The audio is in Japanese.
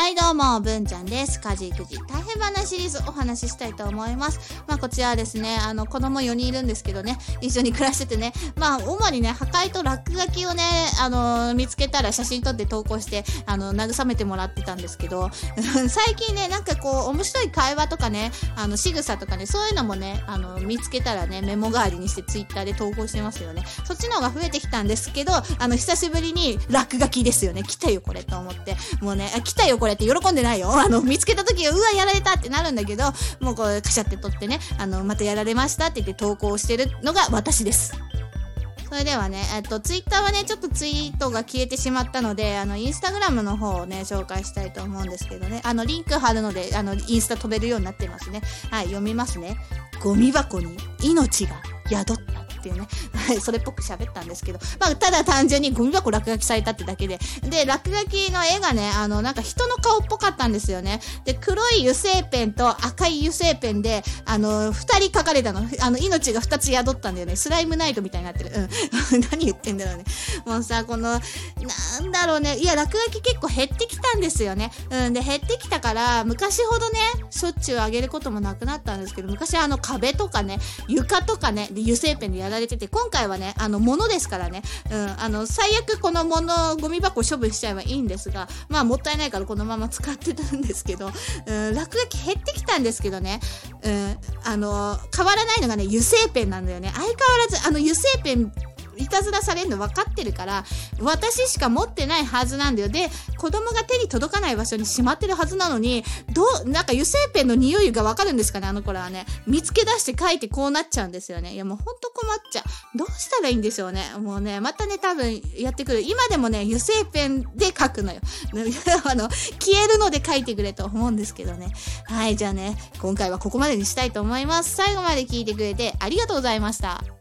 はい、どうも、文ちゃんです。家事育児大変話シリーズお話ししたいと思います。まあ、こちらはですね、あの、子供4人いるんですけどね、一緒に暮らしててね、まあ、主にね、破壊と落書きをね、あの、見つけたら写真撮って投稿して、あの、慰めてもらってたんですけど、最近ね、なんかこう、面白い会話とかね、あの、仕草とかね、そういうのもね、あの、見つけたらね、メモ代わりにしてツイッターで投稿してますよね。そっちの方が増えてきたんですけど、あの、久しぶりに落書きですよね。来たよ、これと思って。もうね、あ来たよ、これって喜んでないよ。あの、見つけた時、うわ、やられたってなるんだけど、もうこう、カシャって撮ってね、あの、またやられましたって言って投稿してるのが私です。それではね、えっと、ツイッターはね、ちょっとツイートが消えてしまったので、あの、インスタグラムの方をね、紹介したいと思うんですけどね、あの、リンク貼るので、あの、インスタ飛べるようになってますね。はい、読みますね。ゴミ箱に命が宿ったっていうね。はい、それっぽく喋ったんですけど、まあ、ただ単純にゴミ箱落書きされたってだけで、で、落書きの絵がね、あの、なんか人の顔っぽかったんですよね。で、黒い油性ペンと赤い油性ペンで、あの、二人書かれたの。あの、命が二つ宿ったんだよね。スライムナイトみたいになってる。うん。何言ってんだろうね。もうさ、この、なんだろうね。いや、落書き結構減ってきたんですよね。うん。で、減ってきたから、昔ほどね、しょっちゅうあげることもなくなったんですけど、昔はあの壁とかね、床とかね、で油性ペンでやられてて、今回はね、あの、物ですからね、うん、あの、最悪この物、ゴミ箱処分しちゃえばいいんですが、まあ、もったいないからこのまま使ってたんですけど、うん、落書き減ってきたんですけどね、うん、あの、変わらないのがね、油性ペンなんだよね。相変わらず、あの、油性ペン、いたずらされるの分かってるから、私しか持ってないはずなんだよ。で、子供が手に届かない場所にしまってるはずなのに、どう、なんか油性ペンの匂いが分かるんですかね、あの子らはね。見つけ出して書いてこうなっちゃうんですよね。いや、もうほんと困っちゃう。どうしたらいいんでしょうね。もうね、またね、多分やってくる。今でもね、油性ペンで書くのよ。あの、消えるので書いてくれと思うんですけどね。はい、じゃあね、今回はここまでにしたいと思います。最後まで聞いてくれてありがとうございました。